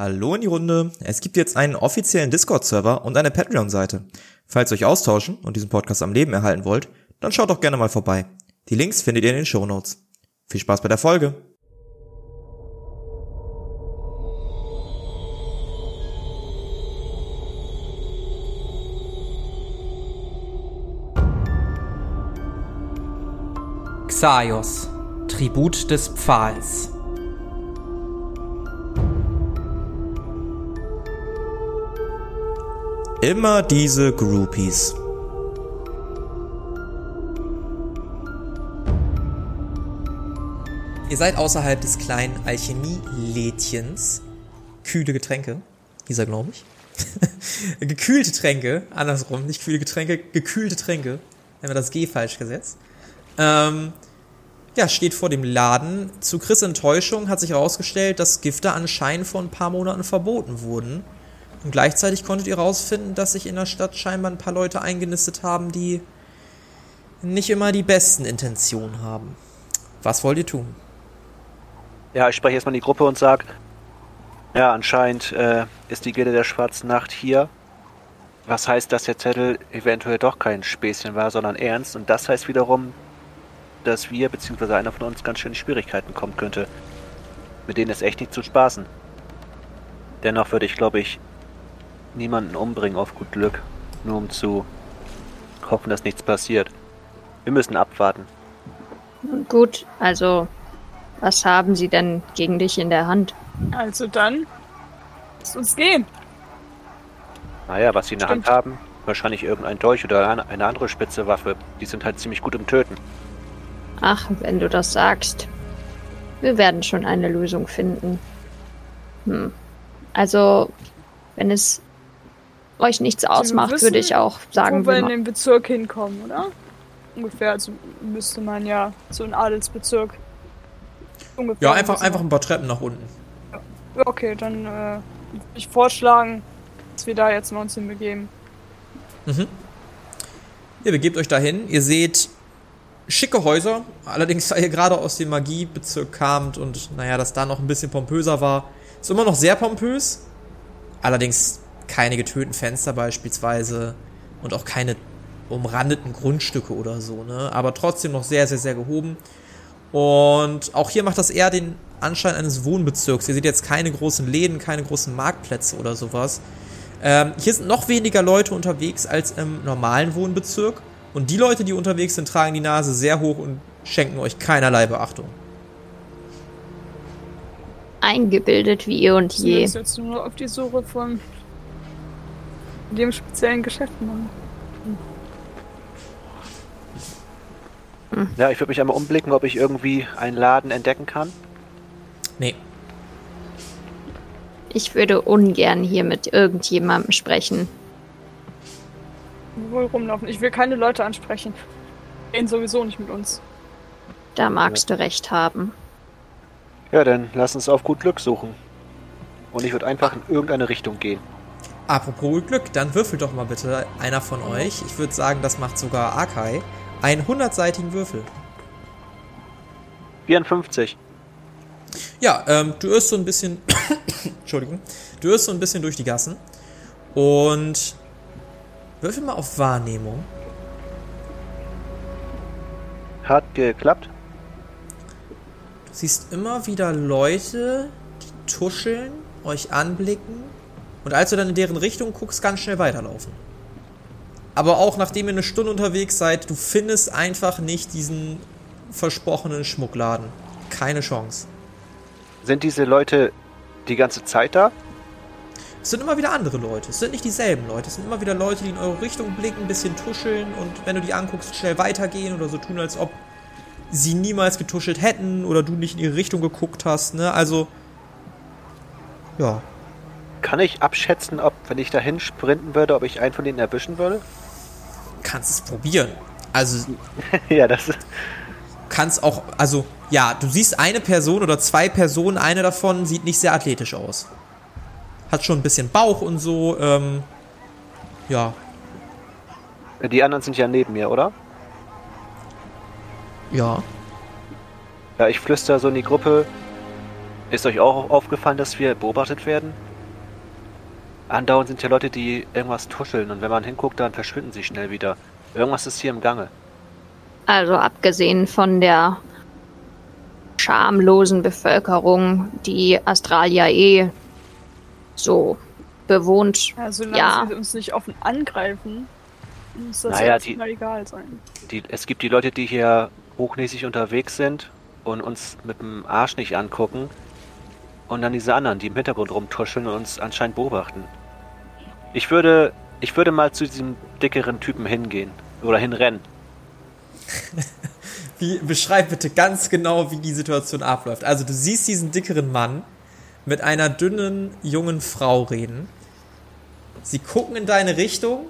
Hallo in die Runde. Es gibt jetzt einen offiziellen Discord-Server und eine Patreon-Seite. Falls ihr euch austauschen und diesen Podcast am Leben erhalten wollt, dann schaut doch gerne mal vorbei. Die Links findet ihr in den Show Notes. Viel Spaß bei der Folge. Xaios, Tribut des Pfahls. Immer diese Groupies. Ihr seid außerhalb des kleinen Alchemie-Lädchens. Kühle Getränke, hieß er, glaube ich. Gekühlte Tränke, andersrum, nicht kühle Getränke, gekühlte Tränke. Haben wir das G falsch gesetzt. Ähm, ja, steht vor dem Laden. Zu Chris Enttäuschung hat sich herausgestellt, dass Gifte anscheinend vor ein paar Monaten verboten wurden. Und gleichzeitig konntet ihr herausfinden, dass sich in der Stadt scheinbar ein paar Leute eingenistet haben, die nicht immer die besten Intentionen haben. Was wollt ihr tun? Ja, ich spreche erstmal in die Gruppe und sage, ja, anscheinend äh, ist die Gilde der Schwarzen Nacht hier. Was heißt, dass der Zettel eventuell doch kein Späßchen war, sondern ernst. Und das heißt wiederum, dass wir, beziehungsweise einer von uns, ganz schön in Schwierigkeiten kommen könnte. Mit denen ist echt nicht zu spaßen. Dennoch würde ich, glaube ich, niemanden umbringen auf gut Glück, nur um zu hoffen, dass nichts passiert. Wir müssen abwarten. Gut, also was haben sie denn gegen dich in der Hand? Also dann, lass uns gehen. Naja, was sie in der. Hand haben, wahrscheinlich irgendein Dolch oder eine eine andere spitze Waffe. Die sind halt ziemlich gut im Töten. Ach, wenn du das sagst. Wir werden schon eine Lösung finden. Hm. Also, wenn es euch nichts ausmacht, wissen, würde ich auch sagen, Wo wir in den Bezirk hinkommen, oder? Ungefähr, also müsste man ja so einen Adelsbezirk. Ungefähr Ja, einfach, einfach ein paar Treppen nach unten. Ja, Okay, dann äh, würde ich vorschlagen, dass wir da jetzt mal uns hinbegeben. Mhm. Ihr begebt euch dahin. Ihr seht schicke Häuser. Allerdings, da ihr gerade aus dem Magiebezirk kamt und naja, das da noch ein bisschen pompöser war, ist immer noch sehr pompös. Allerdings keine getönten Fenster beispielsweise und auch keine umrandeten Grundstücke oder so, ne? Aber trotzdem noch sehr, sehr, sehr gehoben. Und auch hier macht das eher den Anschein eines Wohnbezirks. Ihr seht jetzt keine großen Läden, keine großen Marktplätze oder sowas. Ähm, hier sind noch weniger Leute unterwegs als im normalen Wohnbezirk. Und die Leute, die unterwegs sind, tragen die Nase sehr hoch und schenken euch keinerlei Beachtung. eingebildet wie ihr und je. sind jetzt nur auf die Suche von dem speziellen Geschäft machen. Ja, ich würde mich einmal umblicken, ob ich irgendwie einen Laden entdecken kann. Nee. Ich würde ungern hier mit irgendjemandem sprechen. Wohl rumlaufen. Ich will keine Leute ansprechen. Gehen sowieso nicht mit uns. Da magst du recht haben. Ja, dann lass uns auf gut Glück suchen. Und ich würde einfach in irgendeine Richtung gehen. Apropos Glück, dann würfelt doch mal bitte einer von euch. Ich würde sagen, das macht sogar Akai. Einen hundertseitigen Würfel. 54. Ja, ähm, du irrst so ein bisschen. Entschuldigung. Du irrst so ein bisschen durch die Gassen. Und würfel mal auf Wahrnehmung. Hat geklappt. Du siehst immer wieder Leute, die tuscheln, euch anblicken und als du dann in deren Richtung guckst, ganz schnell weiterlaufen. Aber auch nachdem ihr eine Stunde unterwegs seid, du findest einfach nicht diesen versprochenen Schmuckladen. Keine Chance. Sind diese Leute die ganze Zeit da? Es sind immer wieder andere Leute. Es sind nicht dieselben Leute. Es sind immer wieder Leute, die in eure Richtung blicken, ein bisschen tuscheln und wenn du die anguckst, schnell weitergehen oder so tun, als ob sie niemals getuschelt hätten oder du nicht in ihre Richtung geguckt hast. Ne? Also, ja. Kann ich abschätzen, ob, wenn ich dahin sprinten würde, ob ich einen von denen erwischen würde? kannst es probieren. Also ja, das. kannst auch, also ja, du siehst eine Person oder zwei Personen, eine davon sieht nicht sehr athletisch aus. Hat schon ein bisschen Bauch und so, ähm, ja, Die anderen sind ja neben mir, oder? ja. Ja, ich flüster so in die Gruppe. Ist euch auch aufgefallen, dass wir beobachtet werden? Andauernd sind hier Leute, die irgendwas tuscheln und wenn man hinguckt, dann verschwinden sie schnell wieder. Irgendwas ist hier im Gange. Also abgesehen von der schamlosen Bevölkerung, die Australia eh so bewohnt. Also solange Ja. sie uns nicht offen angreifen, muss das Naja, ja die- mal egal sein. Die, es gibt die Leute, die hier hochnäsig unterwegs sind und uns mit dem Arsch nicht angucken. Und dann diese anderen, die im Hintergrund rumtuscheln und uns anscheinend beobachten. Ich würde, ich würde mal zu diesem dickeren Typen hingehen. Oder hinrennen. Wie, beschreib bitte ganz genau, wie die Situation abläuft. Also du siehst diesen dickeren Mann mit einer dünnen, jungen Frau reden. Sie gucken in deine Richtung.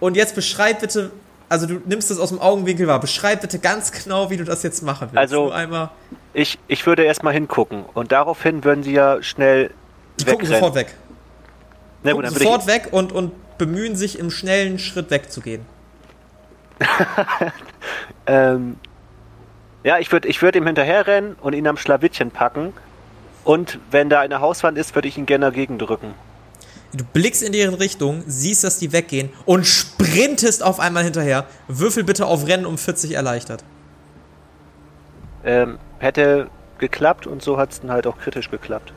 Und jetzt beschreib bitte, also du nimmst das aus dem Augenwinkel wahr. Beschreib bitte ganz genau, wie du das jetzt machen willst. Also- Nur einmal. Ich, ich würde erstmal hingucken. Und daraufhin würden sie ja schnell Die gucken wegrennen. sofort weg. Na gut, sofort weg und, und bemühen sich im schnellen Schritt wegzugehen. ähm, ja, ich würde ich würd ihm hinterherrennen und ihn am Schlawittchen packen. Und wenn da eine Hauswand ist, würde ich ihn gerne dagegen drücken. Du blickst in deren Richtung, siehst, dass die weggehen und sprintest auf einmal hinterher. Würfel bitte auf Rennen um 40 erleichtert. Ähm, hätte geklappt und so hat es dann halt auch kritisch geklappt.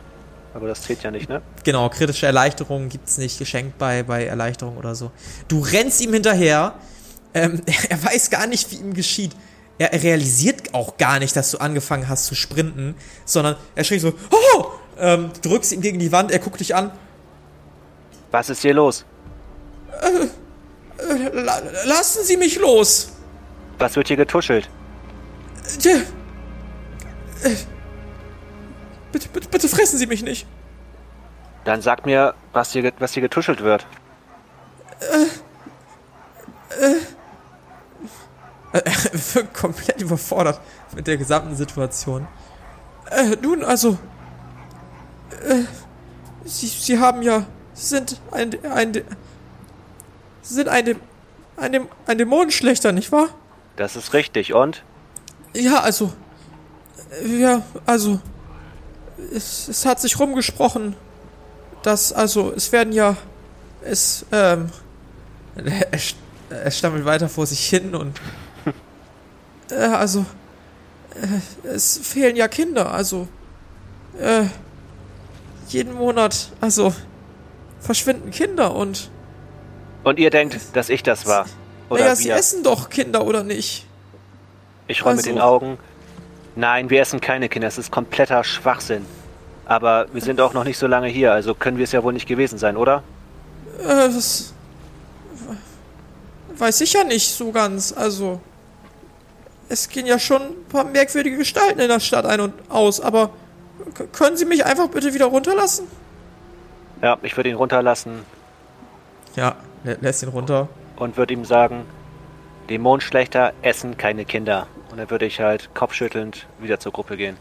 Aber das zählt ja nicht, ne? Genau, kritische Erleichterungen gibt's nicht geschenkt bei, bei Erleichterung oder so. Du rennst ihm hinterher. Ähm, er weiß gar nicht, wie ihm geschieht. Er, er realisiert auch gar nicht, dass du angefangen hast zu sprinten, sondern er schrie so, oh! Ähm, du drückst ihn gegen die Wand, er guckt dich an. Was ist hier los? La lassen Sie mich los! Was wird hier getuschelt? Äh, Bitte, bitte, bitte fressen Sie mich nicht. Dann sag mir, was hier, was hier getuschelt wird. Er wirkt komplett überfordert mit der gesamten Situation. Äh, nun, also. Äh, Sie, Sie haben ja. Sie sind ein. ein Sie sind ein. Ein, ein Dämonenschlechter, nicht wahr? Das ist richtig. Und? Ja, also. äh, Ja, also. Es, es hat sich rumgesprochen, dass, also, es werden ja. Es, ähm. Er, er stammelt weiter vor sich hin und. Äh, also. Äh, es fehlen ja Kinder, also. Äh. Jeden Monat, also. Verschwinden Kinder und. Und ihr denkt, dass ich das war? Oder naja, sie essen doch Kinder, oder nicht? Ich mit Also- den Augen. Nein, wir essen keine Kinder. Es ist kompletter Schwachsinn. Aber wir sind auch noch nicht so lange hier, also können wir es ja wohl nicht gewesen sein, oder? Äh, das weiß ich ja nicht so ganz. Also, es gehen ja schon ein paar merkwürdige Gestalten in der Stadt ein und aus, aber können Sie mich einfach bitte wieder runterlassen? Ja, ich würde ihn runterlassen Ja, lä lässt ihn runter. und würde ihm sagen, Dämonenschlechter essen keine Kinder. Und dann würde ich halt kopfschüttelnd wieder zur Gruppe gehen.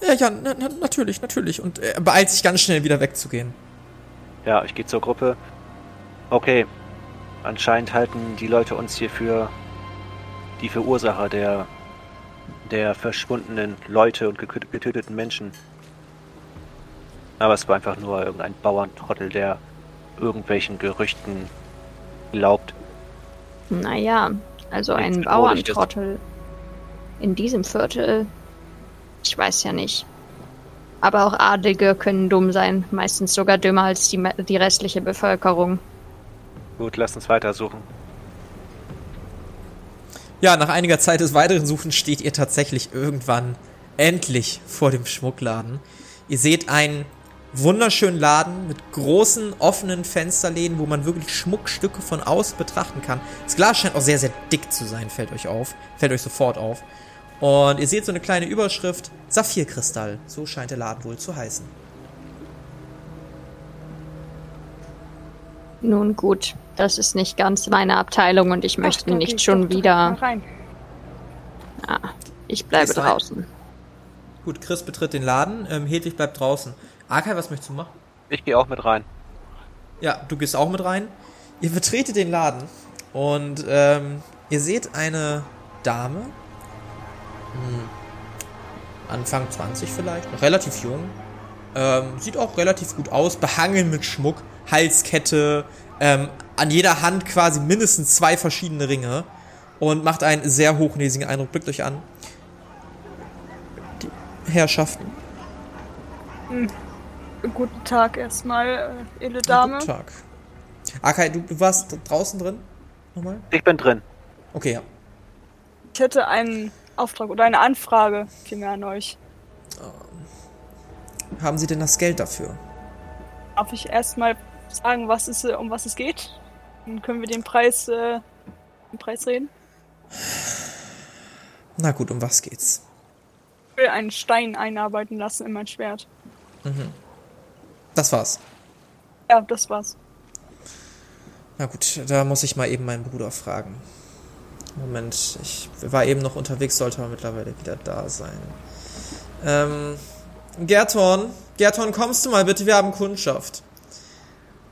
Ja, ja, na, na, natürlich, natürlich. Und er beeilt sich ganz schnell wieder wegzugehen. Ja, ich gehe zur Gruppe. Okay. Anscheinend halten die Leute uns hier für die Verursacher der, der verschwundenen Leute und getöteten Menschen. Aber es war einfach nur irgendein Bauerntrottel, der irgendwelchen Gerüchten glaubt. Naja, also ein. Bauerntrottel in diesem Viertel. Ich weiß ja nicht. Aber auch Adlige können dumm sein, meistens sogar dümmer als die, die restliche Bevölkerung. Gut, lasst uns weitersuchen. Ja, nach einiger Zeit des weiteren Suchens steht ihr tatsächlich irgendwann endlich vor dem Schmuckladen. Ihr seht einen wunderschönen Laden mit großen offenen Fensterläden, wo man wirklich Schmuckstücke von außen betrachten kann. Das Glas scheint auch sehr, sehr dick zu sein, fällt euch auf. Fällt euch sofort auf. Und ihr seht so eine kleine Überschrift, Saphirkristall. So scheint der Laden wohl zu heißen. Nun gut, das ist nicht ganz meine Abteilung und ich möchte Ach, nicht ich schon wieder. Rein. Ah, ich bleibe Gehst du rein? draußen. Gut, Chris betritt den Laden, ähm, Hedwig bleibt draußen. Arkay, was möchtest du machen? Ich gehe auch mit rein. Ja, du gehst auch mit rein. Ihr betretet den Laden und ähm, ihr seht eine Dame, hm, Anfang 20 vielleicht, noch relativ jung, Ähm, sieht auch relativ gut aus, behangen mit Schmuck, Halskette, ähm, an jeder Hand quasi mindestens zwei verschiedene Ringe und macht einen sehr hochnäsigen Eindruck. Blickt euch an. Die Herrschaften. Guten Tag erstmal, äh, edle Dame. Guten Tag. Akai, du, du warst draußen drin? Nochmal? Ich bin drin. Okay, ja. Ich hätte einen Auftrag oder eine Anfrage vielmehr an euch. Haben Sie denn das Geld dafür? Darf ich erstmal sagen, was es, um was es geht? Dann können wir den Preis, äh, den Preis reden. Na gut, um was geht's? Ich will einen Stein einarbeiten lassen in mein Schwert. Das war's. Ja, das war's. Na gut, da muss ich mal eben meinen Bruder fragen. Moment, ich war eben noch unterwegs, sollte aber mittlerweile wieder da sein. Ähm, Gerton, Gerton, kommst du mal bitte, wir haben Kundschaft.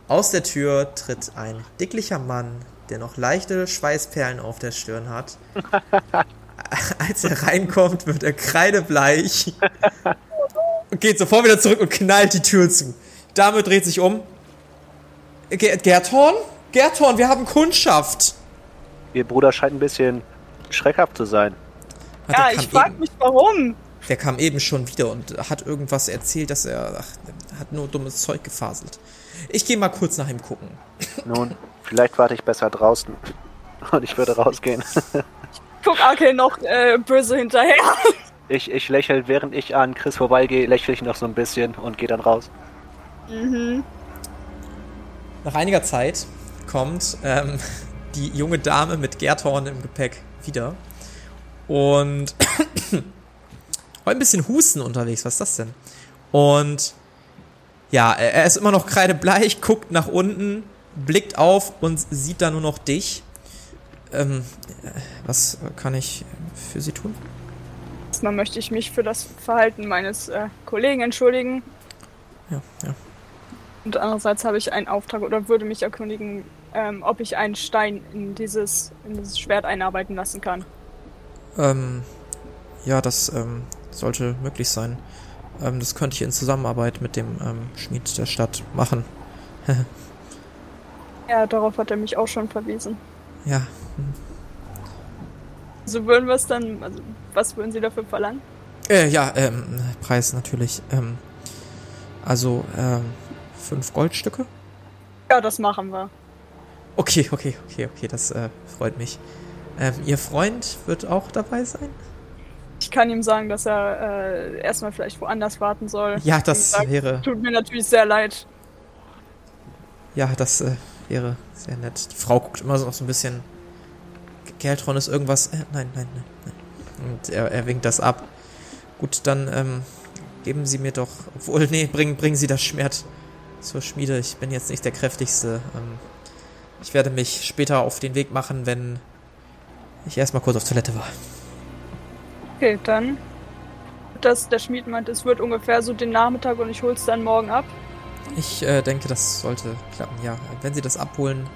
Aus der Tür tritt ein dicklicher Mann, der noch leichte Schweißperlen auf der Stirn hat. Als er reinkommt, wird er kreidebleich und geht sofort wieder zurück und knallt die Tür zu. Dame dreht sich um. Ger Gerton? Gerton, wir haben Kundschaft. Ihr Bruder scheint ein bisschen schreckhaft zu sein. Ah, ja, ich kam frag eben, mich warum. Der kam eben schon wieder und hat irgendwas erzählt, dass er ach, hat nur dummes Zeug gefaselt. Ich gehe mal kurz nach ihm gucken. Nun, vielleicht warte ich besser draußen. Und ich würde rausgehen. Guck Akel noch äh, böse hinterher. Ich, ich lächle, während ich an Chris vorbeigehe, lächle ich noch so ein bisschen und gehe dann raus. Nach einiger Zeit kommt ähm, die junge Dame mit Gerthorn im Gepäck wieder. Und heute ein bisschen Husten unterwegs. Was ist das denn? Und ja, er er ist immer noch kreidebleich, guckt nach unten, blickt auf und sieht da nur noch dich. Ähm, äh, was kann ich für Sie tun? Erstmal möchte ich mich für das Verhalten meines äh, Kollegen entschuldigen. Ja, ja. Und andererseits habe ich einen Auftrag oder würde mich erkundigen, ähm, ob ich einen Stein in dieses, in dieses Schwert einarbeiten lassen kann. Ähm, ja, das ähm, sollte möglich sein. Ähm, das könnte ich in Zusammenarbeit mit dem ähm, Schmied der Stadt machen. Ja, darauf hat er mich auch schon verwiesen. Ja, So würden wir es dann, also was würden Sie dafür verlangen? äh, ja, ähm, Preis natürlich. Ähm, also, ähm, fünf Goldstücke? Ja, das machen wir. Okay, okay, okay, okay, das äh, freut mich. Ähm, Ihr Freund wird auch dabei sein? Ich kann ihm sagen, dass er äh, erstmal vielleicht woanders warten soll. Ja, das gesagt, wäre, Tut mir natürlich sehr leid. ja, das äh, wäre sehr nett. Die Frau guckt immer so noch so ein bisschen. Geltron ist irgendwas. Äh, nein, nein, nein, nein. Und er, er winkt das ab. Gut, dann ähm, geben Sie mir doch. Obwohl, nee, bringen, bringen Sie das Schwert zur Schmiede. Ich bin jetzt nicht der kräftigste. Ähm, ich werde mich später auf den Weg machen, wenn ich erstmal kurz auf Toilette war. Okay, dann. Dass der Schmied meint, es wird ungefähr so den Nachmittag und ich hol's dann morgen ab. Ich äh, denke, das sollte klappen, ja. Wenn Sie das abholen,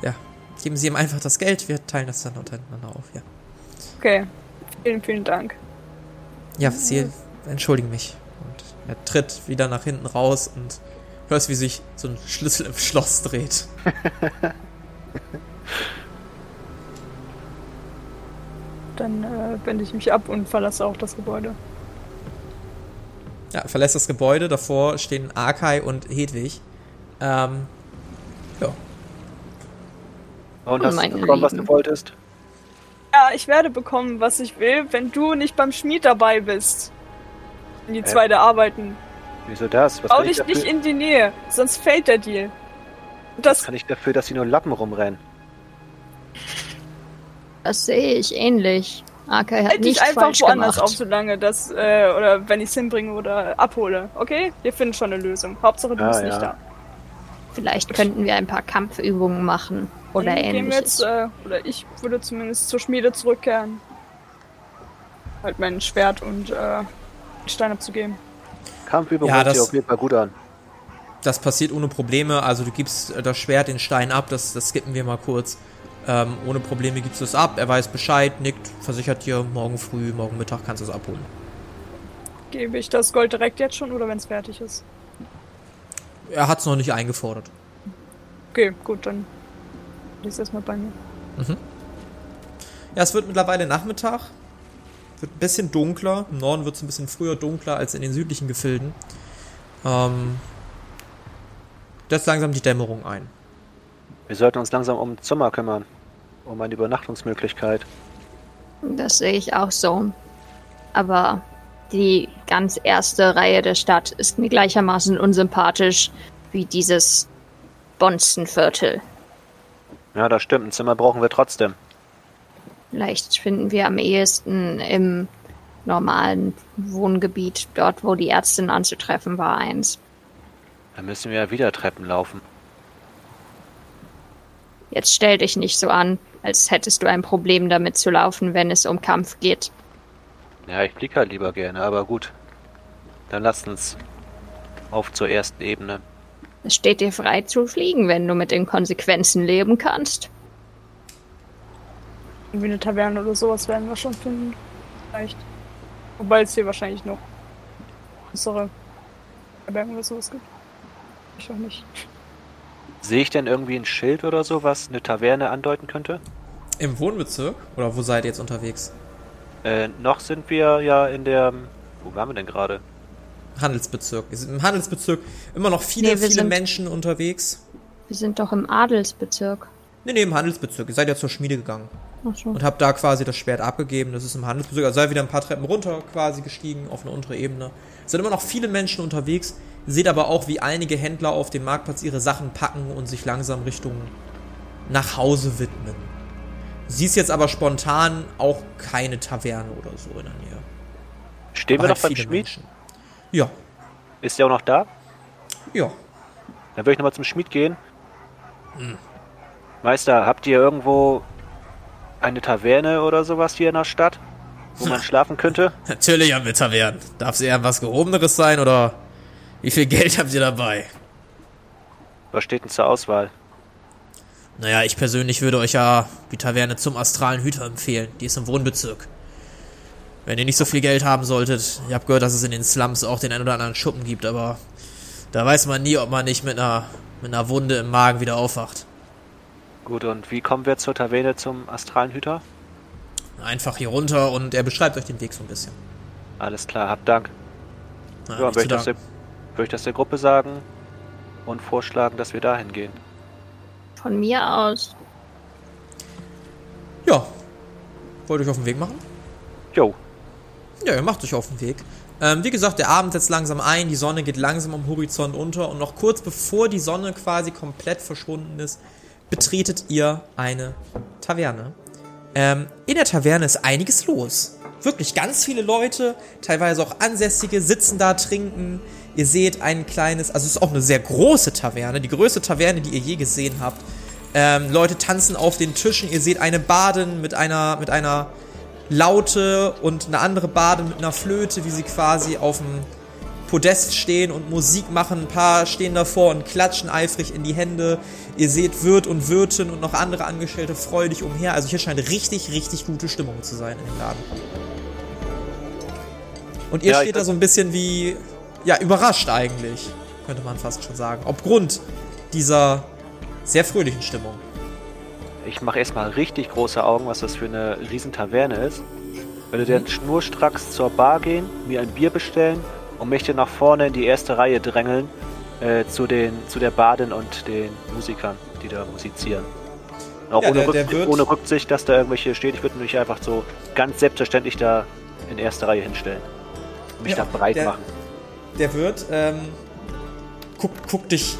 ja, geben Sie ihm einfach das Geld. Wir teilen das dann untereinander auf, ja. Okay. Vielen, vielen Dank. Ja, Sie entschuldigen mich. Und er tritt wieder nach hinten raus und hörst, wie sich so ein Schlüssel im Schloss dreht. Dann äh, wende ich mich ab und verlasse auch das Gebäude. Ja, verlässt das Gebäude. Davor stehen Arkai und Hedwig. Ähm, ja. Und hast Meine du bekommen, was du wolltest? Ja, ich werde bekommen, was ich will, wenn du nicht beim Schmied dabei bist. In die zweite arbeiten. Wieso das? Was Bau dich nicht in die Nähe, sonst fällt der Deal. was Das, kann ich dafür, dass sie nur Lappen rumrennen? Das sehe ich ähnlich. Akai hat halt dich einfach falsch woanders gemacht. auf, solange das, äh, oder wenn ich es hinbringe oder abhole, okay? Wir finden schon eine Lösung. Hauptsache du Ja, bist ja. nicht da. Vielleicht könnten wir ein paar Kampfübungen machen oder Dann ähnliches. jetzt, äh, oder ich würde zumindest zur Schmiede zurückkehren. Halt mein Schwert und äh, Stein abzugeben. Kampfübung Ja, hört sich das- auf jeden Fall gut an. Das passiert ohne Probleme. Also du gibst äh, das Schwert, den Stein ab. Das, das skippen wir mal kurz. Ähm, ohne Probleme gibst du es ab. Er weiß Bescheid, nickt, versichert dir, morgen früh, morgen Mittag kannst du es abholen. Gebe ich das Gold direkt jetzt schon oder wenn es fertig ist? Er hat es noch nicht eingefordert. Okay, gut, dann lies erstmal bei mir. Ja, es wird mittlerweile Nachmittag. Wird ein bisschen dunkler. Im Norden wird es ein bisschen früher dunkler als in den südlichen Gefilden. Ähm, lässt langsam die Dämmerung ein. Wir sollten uns langsam um Zimmer kümmern. Um eine Übernachtungsmöglichkeit. Das sehe ich auch so. Aber die ganz erste Reihe der Stadt ist mir gleichermaßen unsympathisch wie dieses Bonzenviertel. Ja, das stimmt. Ein Zimmer brauchen wir trotzdem. Vielleicht finden wir am ehesten im normalen Wohngebiet, dort wo die Ärztin anzutreffen war, eins. Dann müssen wir ja wieder Treppen laufen. Jetzt stell dich nicht so an, als hättest du ein Problem damit zu laufen, wenn es um Kampf geht. Ja, ich fliege halt lieber gerne, aber gut. Dann lasst uns auf zur ersten Ebene. Es steht dir frei zu fliegen, wenn du mit den Konsequenzen leben kannst. Irgendwie eine Taverne oder sowas werden wir schon finden. Vielleicht. Wobei es hier wahrscheinlich noch größere Tavernen oder sowas gibt. Ich auch nicht. Sehe ich denn irgendwie ein Schild oder so, was eine Taverne andeuten könnte? Im Wohnbezirk? Oder wo seid ihr jetzt unterwegs? Äh, noch sind wir ja in der. Wo waren wir denn gerade? Handelsbezirk. Es sind im Handelsbezirk immer noch viele, Nee, wir viele sind- Menschen unterwegs. Wir sind doch im Adelsbezirk. Nee, nee, im Handelsbezirk. Ihr seid ja zur Schmiede gegangen. So. Und habt da quasi das Schwert abgegeben. Das ist im Handelsbezirk. Also seid wieder ein paar Treppen runter quasi gestiegen auf eine untere Ebene. Es sind immer noch viele Menschen unterwegs. Seht aber auch, wie einige Händler auf dem Marktplatz ihre Sachen packen und sich langsam Richtung nach Hause widmen. Siehst jetzt aber spontan auch keine Taverne oder so in der Nähe. Stehen Aber wir halt noch beim Schmied? Menschen. Ja, Ist der auch noch da? ja. Dann würde ich nochmal zum Schmied gehen. Meister, habt ihr irgendwo eine Taverne oder sowas hier in der Stadt, wo man schlafen könnte? Natürlich haben wir Tavernen. Darf es eher was Gehobeneres sein oder wie viel Geld habt ihr dabei? Was steht denn zur Auswahl? Naja, ich persönlich würde euch ja die Taverne zum astralen Hüter empfehlen. Die ist im Wohnbezirk. Wenn ihr nicht so viel Geld haben solltet, ich habe gehört, dass es in den Slums auch den ein oder anderen Schuppen gibt, aber da weiß man nie, ob man nicht mit einer, mit einer Wunde im Magen wieder aufwacht. Gut, und wie kommen wir zur Taverne zum astralen Hüter? Einfach hier runter und er beschreibt euch den Weg so ein bisschen. Alles klar, habt Dank. Na, Ja, würde ich, das der, würde ich das der Gruppe sagen und vorschlagen, dass wir dahin gehen. Von mir aus. ja. Wollt ihr euch auf den Weg machen? Jo, Ja, ihr macht euch auf den Weg. Ähm, wie gesagt, der Abend setzt langsam ein, die Sonne geht langsam am Horizont unter und noch kurz bevor die Sonne quasi komplett verschwunden ist, betretet ihr eine Taverne. Ähm, in der Taverne ist einiges los. Wirklich ganz viele Leute, teilweise auch Ansässige, sitzen da, trinken. Ihr seht ein kleines, also es ist auch eine sehr große Taverne, die größte Taverne, die ihr je gesehen habt. Ähm, Leute tanzen auf den Tischen. Ihr seht eine Baden mit einer, mit einer Laute und eine andere Bade mit einer Flöte, wie sie quasi auf dem Podest stehen und Musik machen. Ein paar stehen davor und klatschen eifrig in die Hände. Ihr seht Wirt und Wirtin und noch andere Angestellte freudig umher. Also hier scheint richtig, richtig gute Stimmung zu sein in dem Laden. Und ihr Ja, steht da so ein bisschen wie, ja, überrascht eigentlich, könnte man fast schon sagen. Aufgrund dieser sehr fröhlichen Stimmung. ich mache erstmal richtig große Augen, was das für eine riesen Taverne ist. Würde dann schnurstracks zur Bar gehen, mir ein Bier bestellen und dann nach vorne in die erste Reihe drängeln äh, zu, den, zu der Badin und den Musikern, die da musizieren. Auch Ja, ohne, der- der Rücksicht, wird- ohne Rücksicht, dass da irgendwelche steht. Ich würde mich einfach so ganz selbstverständlich da in erste Reihe hinstellen. Und mich Ja, da breit der- machen. Der Wirt ähm, guckt, guckt dich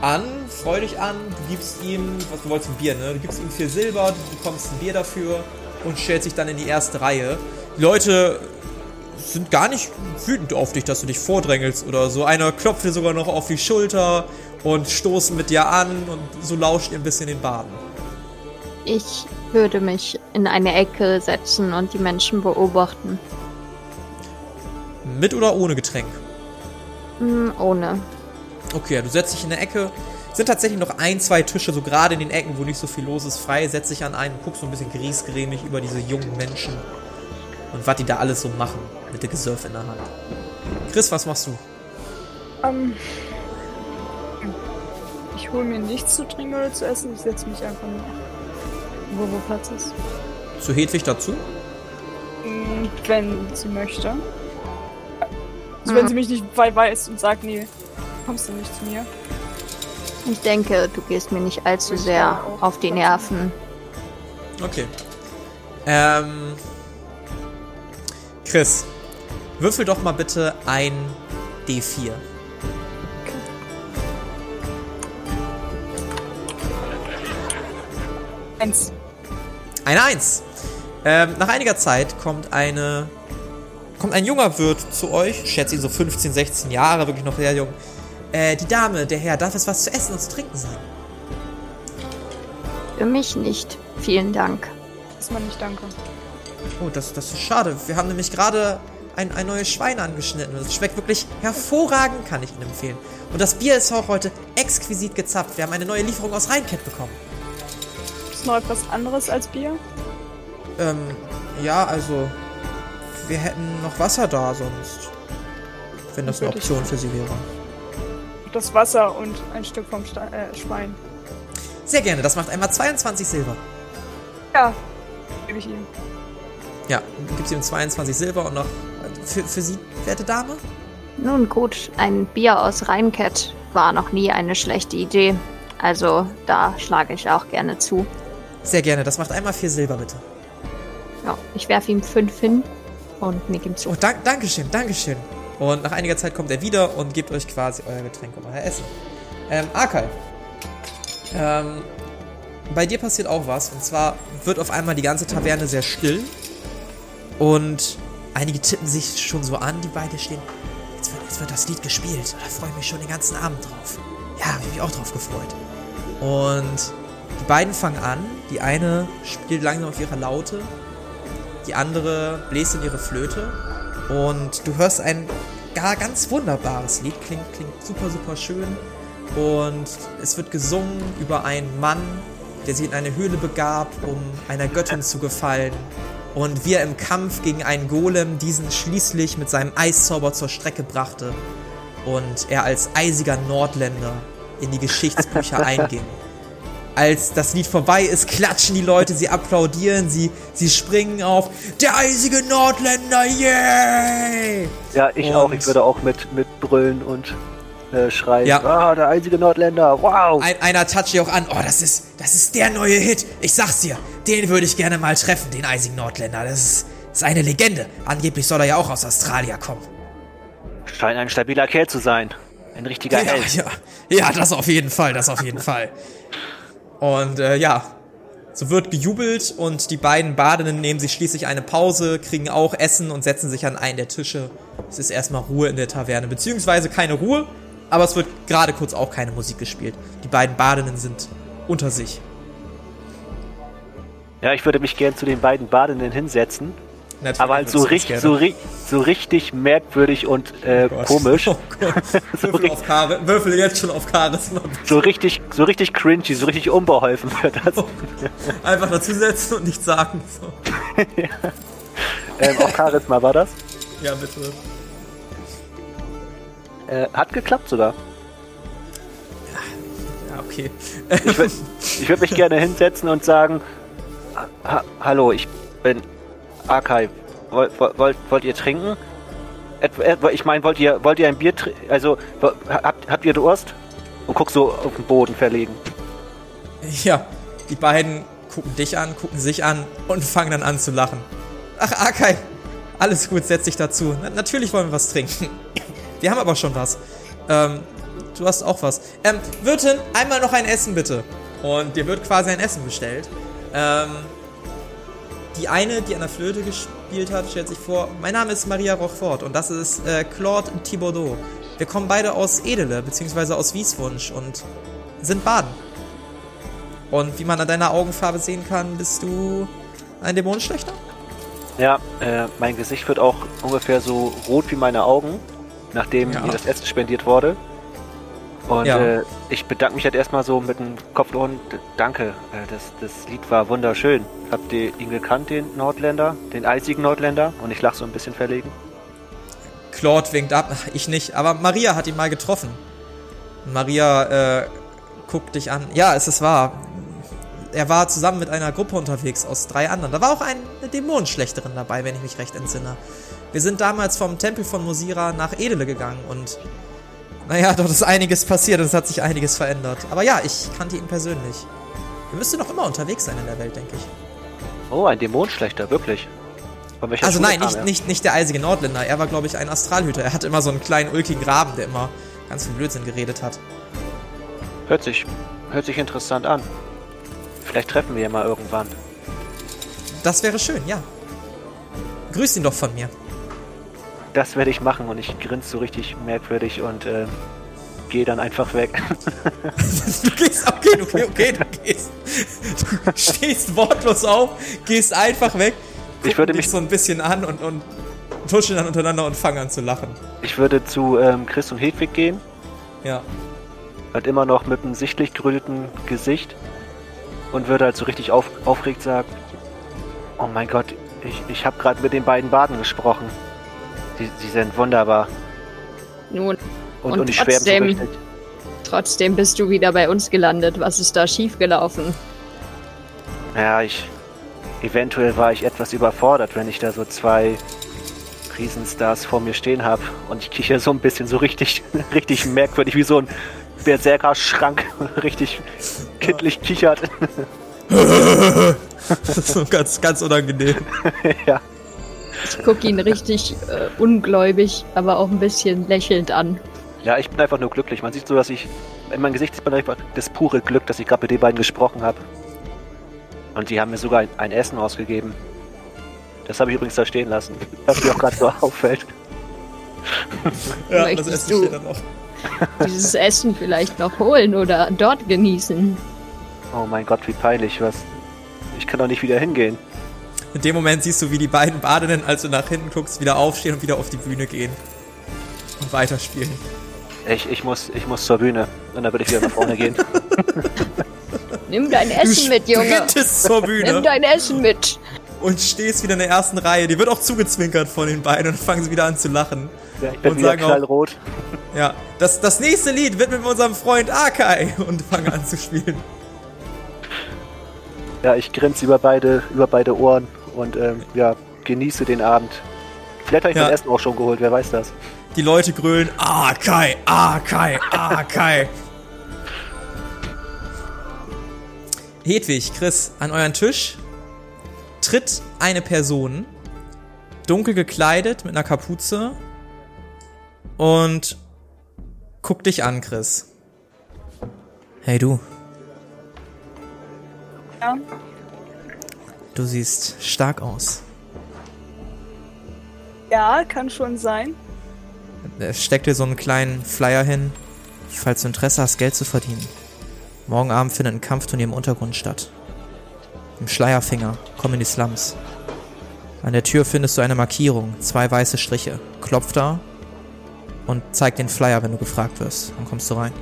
an, freudig an, du gibst ihm, was du wolltest, ein Bier, ne? Du gibst ihm viel Silber, du bekommst ein Bier dafür und stellt sich dann in die erste Reihe. Die Leute sind gar nicht wütend auf dich, dass du dich vordrängelst oder so. Einer klopft dir sogar noch auf die Schulter und stoßen mit dir an und so lauscht ihr ein bisschen den Baden. Ich würde mich in eine Ecke setzen und die Menschen beobachten. Mit oder ohne Getränk? Hm, ohne. Okay, du setzt dich in der Ecke. Sind tatsächlich noch ein, zwei Tische, so gerade in den Ecken, wo nicht so viel los ist, frei. Setz dich an einen, guckst so ein bisschen griesgrämig über diese jungen Menschen und was die da alles so machen mit der Gesöff in der Hand. Chris, was machst du? Ähm, ich hole mir nichts zu trinken oder zu essen. Ich setze mich einfach nur, wo, wo Platz ist. Zu Hedwig dazu? Mm, Wenn sie möchte. Also wenn sie mich nicht wei- weiß und sagt, nee, kommst du nicht zu mir. Ich denke, du gehst mir nicht allzu Ich sehr auf die. Nerven. Okay. Ähm. Chris, würfel doch mal bitte ein D4. Eins. Eine Eins. Ähm, nach einiger Zeit kommt eine. Kommt ein junger Wirt zu euch, ich schätze ihn so 15, 16 Jahre, wirklich noch sehr jung. Äh, die Dame, der Herr, darf es was zu essen und zu trinken sein? Für mich nicht. Vielen Dank. Erstmal nicht danke. Oh, das, das ist schade. Wir haben nämlich gerade ein, ein neues Schwein angeschnitten. und Es schmeckt wirklich hervorragend, kann ich Ihnen empfehlen. Und das Bier ist auch heute exquisit gezapft. Wir haben eine neue Lieferung aus Rheinkett bekommen. Ist noch etwas anderes als Bier? Ähm, ja, also. Wir hätten noch Wasser da sonst. Wenn das eine Option für Sie wäre. Das Wasser und ein Stück vom Sta äh, Schwein. Sehr gerne, das macht einmal 22 Silber. Ja, gebe ich ihm. Ja, du gibst ihm 22 Silber und noch. Für, für Sie, werte Dame? Nun gut, ein Bier aus Rheinkett war noch nie eine schlechte Idee. Also da schlage ich auch gerne zu. Sehr gerne, das macht einmal 4 Silber, bitte. Ja, ich werfe ihm fünf hin und nick ihm zu. Oh, dank, Dankeschön, Dankeschön. Und nach einiger Zeit kommt er wieder und gibt euch quasi euer Getränk und euer Essen. Ähm, Arkay. Ähm, bei dir passiert auch was. Und zwar wird auf einmal die ganze Taverne sehr still. Und einige tippen sich schon so an, die beide stehen. Jetzt wird, jetzt wird das Lied gespielt. Da freue ich mich schon den ganzen Abend drauf. Ja, hab ich mich auch drauf gefreut. Und die beiden fangen an. Die eine spielt langsam auf ihrer Laute. Die andere bläst in ihre Flöte. Und du hörst ein gar ganz wunderbares Lied. Klingt, klingt super, super schön. Und es wird gesungen über einen Mann, der sich in eine Höhle begab, um einer Göttin zu gefallen. Und wie er im Kampf gegen einen Golem diesen schließlich mit seinem Eiszauber zur Strecke brachte. Und er als eisiger Nordländer in die Geschichtsbücher einging. Als das Lied vorbei ist, klatschen die Leute, sie applaudieren, sie, sie springen auf. Der eisige Nordländer, yay! Ja, ich Und- auch. Ich würde auch mit, mit brüllen und äh, schreien. Ja. Ah, der einzige Nordländer. Wow. Ein, einer toucht dich auch an. Oh, das ist, das ist der neue Hit. Ich sag's dir, den würde ich gerne mal treffen, den eisigen Nordländer. Das ist, ist eine Legende. Angeblich soll er ja auch aus Australien kommen. Scheint ein stabiler Kerl zu sein. Ein richtiger Ja, Held. ja, ja, das auf jeden Fall, das auf jeden Fall. Und äh, ja, so wird gejubelt und die beiden Badenden nehmen sich schließlich eine Pause, kriegen auch Essen und setzen sich an einen der Tische. Es ist erstmal Ruhe in der Taverne, beziehungsweise keine Ruhe, aber es wird gerade kurz auch keine Musik gespielt. Die beiden Badenden sind unter sich. Ja, ich würde mich gern zu den beiden Badenden hinsetzen. Natürlich Aber halt so, das so, ri so richtig merkwürdig und äh, Gott. komisch. Oh. Würfel, auf Würfel jetzt schon auf Charisma. So richtig, so richtig cringy, so richtig unbeholfen wird das. Einfach dazusetzen und nichts sagen. So. ähm, auf Charisma war das. Ja, bitte. Äh, hat geklappt sogar. Ja, okay. Ich würde würd mich gerne hinsetzen und sagen, ha hallo, ich bin Arkai. Wollt, wollt, wollt ihr trinken? Ich meine, wollt ihr, wollt ihr ein Bier trinken? Also, habt, habt ihr Durst? Und guck so auf den Boden verlegen. Ja, die beiden gucken dich an, gucken sich an und fangen dann an zu lachen. Ach, Akai, alles gut, setz dich dazu. Na, natürlich wollen wir was trinken. Wir haben aber schon was. Ähm, du hast auch was. Ähm, Wirtin, einmal noch ein Essen bitte. Und dir wird quasi ein Essen bestellt. Ähm, die eine, die an der Flöte gespielt hat, stellt sich vor, mein Name ist Maria Rochfort und das ist äh, Claude Thibaudot. Wir kommen beide aus Edele, beziehungsweise aus Wieswunsch und sind Baden. Und wie man an deiner Augenfarbe sehen kann, bist du ein Dämonenschlechter? Ja, äh, mein Gesicht wird auch ungefähr so rot wie meine Augen, nachdem Ja. mir das Essen spendiert wurde. Und Ja. äh, ich bedanke mich halt erstmal so mit dem Kopf und danke. Äh, das, das Lied war wunderschön. Habt ihr ihn gekannt, den Nordländer, den eisigen Nordländer? Und ich lache so ein bisschen verlegen. Claude winkt ab. Ich nicht, aber Maria hat ihn mal getroffen. Maria äh, guckt dich an. Ja, es ist wahr. Er war zusammen mit einer Gruppe unterwegs aus drei anderen. Da war auch eine Dämonenschlechterin dabei, wenn ich mich recht entsinne. Wir sind damals vom Tempel von Mosira nach Edele gegangen und naja, dort ist einiges passiert und es hat sich einiges verändert. Aber ja, ich kannte ihn persönlich. Er müsste noch immer unterwegs sein in der Welt, denke ich. Oh, ein Dämonenschlechter, wirklich. Also Schule nein, nicht, er? nicht, nicht der eisige Nordländer. Er war, glaube ich, ein Astralhüter. Er hatte immer so einen kleinen ulkigen Raben, der immer ganz viel Blödsinn geredet hat. Hört sich, hört sich interessant an. Vielleicht treffen wir ihn mal irgendwann. Das wäre schön, ja. Grüß ihn doch von mir. Das werde ich machen und ich grinse so richtig merkwürdig und äh, gehe dann einfach weg. Du gehst, okay, okay, okay, du gehst. Du stehst wortlos auf, gehst einfach weg. Ich würde mich- so ein bisschen an und, und tuscheln dann untereinander und fangen an zu lachen. Ich würde zu ähm, Chris und Hedwig gehen, Ja. halt immer noch mit einem sichtlich geröteten Gesicht und würde halt so richtig auf, aufgeregt sagen, oh mein Gott, ich, ich habe gerade mit den beiden Baden gesprochen. Die, die sind wunderbar. Nun, Und, Und und, so trotzdem- richtig. trotzdem bist du wieder bei uns gelandet. Was ist da schiefgelaufen? Ja, ich. Eventuell war ich etwas überfordert, wenn ich da so zwei Riesenstars vor mir stehen habe. Und ich kicher so ein bisschen so richtig, richtig merkwürdig, wie so ein Berserker-Schrank. richtig kindlich kichert. so ganz, ganz unangenehm. ja. Ich gucke ihn richtig äh, ungläubig, aber auch ein bisschen lächelnd an. ja, ich bin einfach nur glücklich. Man sieht so, dass ich. In meinem Gesicht sieht man einfach das pure Glück, dass ich gerade mit den beiden gesprochen habe. Und die haben mir sogar ein, ein Essen ausgegeben. Das habe ich übrigens da stehen lassen. Was mir auch gerade so auffällt. Ja, Möchtest das Essen du- steht dann noch. Dieses Essen vielleicht noch holen oder dort genießen. Oh mein Gott, wie peinlich. Was? Ich kann doch nicht wieder hingehen. In dem Moment siehst du, wie die beiden Badenden, als du nach hinten guckst, wieder aufstehen und wieder auf die Bühne gehen. Und weiterspielen. Ich, ich, muss, ich muss zur Bühne. Und dann würde ich wieder nach vorne gehen. Nimm dein Du Essen mit, Junge. zur Nimm Bühne dein Essen mit. und stehst wieder in der ersten Reihe. Die wird auch zugezwinkert von den beiden und fangen sie wieder an zu lachen. Ja, ich bin Und wieder sagen auch- knallrot. Ja, das, das nächste Lied wird mit unserem Freund Akai und fangen an zu spielen. Ja, ich grinse über beide, über beide Ohren und ähm, ja, genieße den Abend. Vielleicht habe ich Ja. das Essen auch schon geholt, wer weiß das. Die Leute grölen Akai, Akai, Akai. Hedwig, Chris, an euren Tisch tritt eine Person, dunkel gekleidet mit einer Kapuze und guckt dich an, Chris. Hey du, Ja. Du siehst stark aus. ja, kann schon sein. Er steckt dir so einen kleinen Flyer hin, falls du Interesse hast, Geld zu verdienen. Morgen Abend findet ein Kampfturnier im Untergrund statt. Im Schleierfinger, komm in die Slums. An der Tür findest du eine Markierung, zwei weiße Striche. Klopf da und zeig den Flyer, wenn du gefragt wirst. Dann kommst du rein.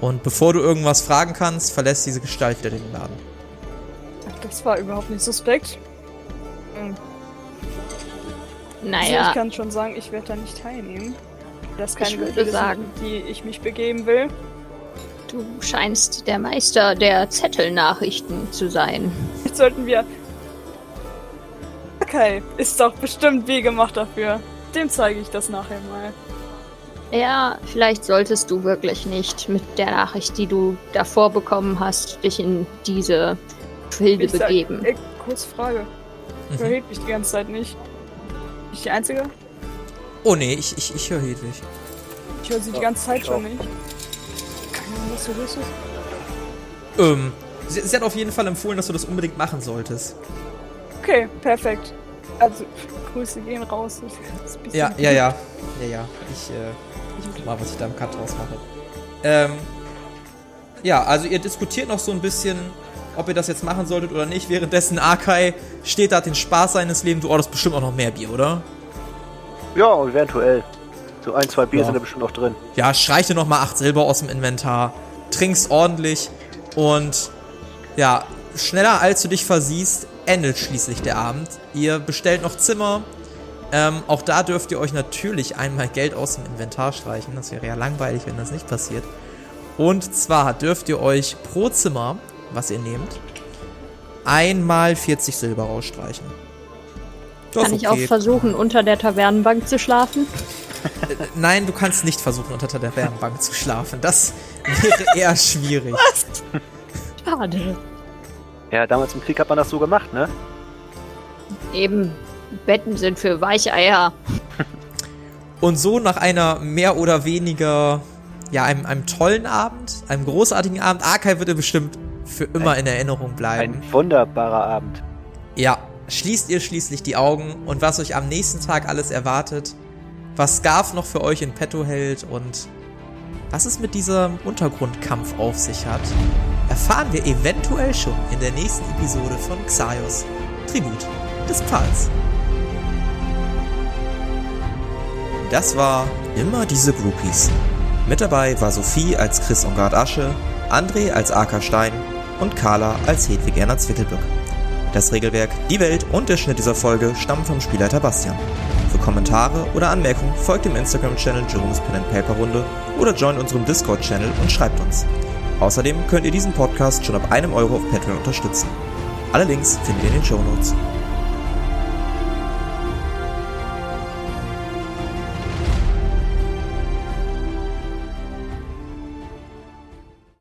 Und bevor du irgendwas fragen kannst, verlässt diese Gestalt wieder den Laden. Das war überhaupt nicht suspekt. Hm. Also Naja, ich kann schon sagen, ich werde da nicht teilnehmen. Das ist Ich würde sagen- die ich mich begeben will. du scheinst der Meister der Zettelnachrichten zu sein. Jetzt sollten wir. Okay, ist doch bestimmt wie gemacht dafür. Dem zeige ich das nachher mal. Ja, vielleicht solltest du wirklich nicht mit der Nachricht, die du davor bekommen hast, dich in diese Gefilde Ich sag- begeben. Ey, kurze Frage. Mhm. Verhält mich die ganze Zeit nicht. Ich die Einzige? Oh nee, ich, ich, ich höre Hedwig. Ich höre sie die ganze Zeit ich schon nicht. Keine Ahnung, was so los ist. Ähm, sie, sie hat auf jeden Fall empfohlen, dass du das unbedingt machen solltest. Okay, perfekt. Also, Grüße gehen raus. Ja, ja, ja. Ja, ja. Ich, äh, ich guck mal, was ich da im Cut draus mache. Ähm, ja, also ihr diskutiert noch so ein bisschen, ob ihr das jetzt machen solltet oder nicht. Währenddessen Akai steht da hat den Spaß seines Lebens. Du orderst bestimmt auch noch mehr Bier, oder? Ja, eventuell. So ein, zwei Bier Ja. sind da bestimmt noch drin. Ja, streich dir noch mal acht Silber aus dem Inventar. Trinkst ordentlich und ja, schneller als du dich versiehst, endet schließlich der Abend. Ihr bestellt noch Zimmer Ähm, auch da dürft ihr euch natürlich einmal Geld aus dem Inventar streichen. Das wäre ja langweilig, wenn das nicht passiert. Und zwar dürft ihr euch pro Zimmer, was ihr nehmt, einmal 40 Silber rausstreichen. Das Kann ist ich auch okay. versuchen, unter der Tavernenbank zu schlafen? Nein, du kannst nicht versuchen, unter der Wärmbank zu schlafen. Das wäre eher schwierig. Schade. Ja, damals im Krieg hat man das so gemacht, ne? Eben, Betten sind für Weicheier. Und so nach einer mehr oder weniger, ja, einem, einem tollen Abend, einem großartigen Abend, Arkai wird ihr bestimmt für immer in Erinnerung bleiben. Ein wunderbarer Abend. Ja, schließt ihr schließlich die Augen und was euch am nächsten Tag alles erwartet, was Scarf noch für euch in petto hält und was es mit diesem Untergrundkampf auf sich hat, erfahren wir eventuell schon in der nächsten Episode von Xaios, Tribut des Pfahls. Das war immer diese Groupies. Mit dabei war Sophie als Chris Ongard Asche, André als Aka Stein und Carla als Hedwig Erna Zwickelbück. Das Regelwerk, die Welt und der Schnitt dieser Folge stammen vom Spielleiter Bastian. Für Kommentare oder Anmerkungen folgt dem Instagram-Channel Jerome's Pen and Paper Runde oder joint unserem Discord-Channel und schreibt uns. Außerdem könnt ihr diesen Podcast schon ab einem Euro auf Patreon unterstützen. Alle Links findet ihr in den Show Notes.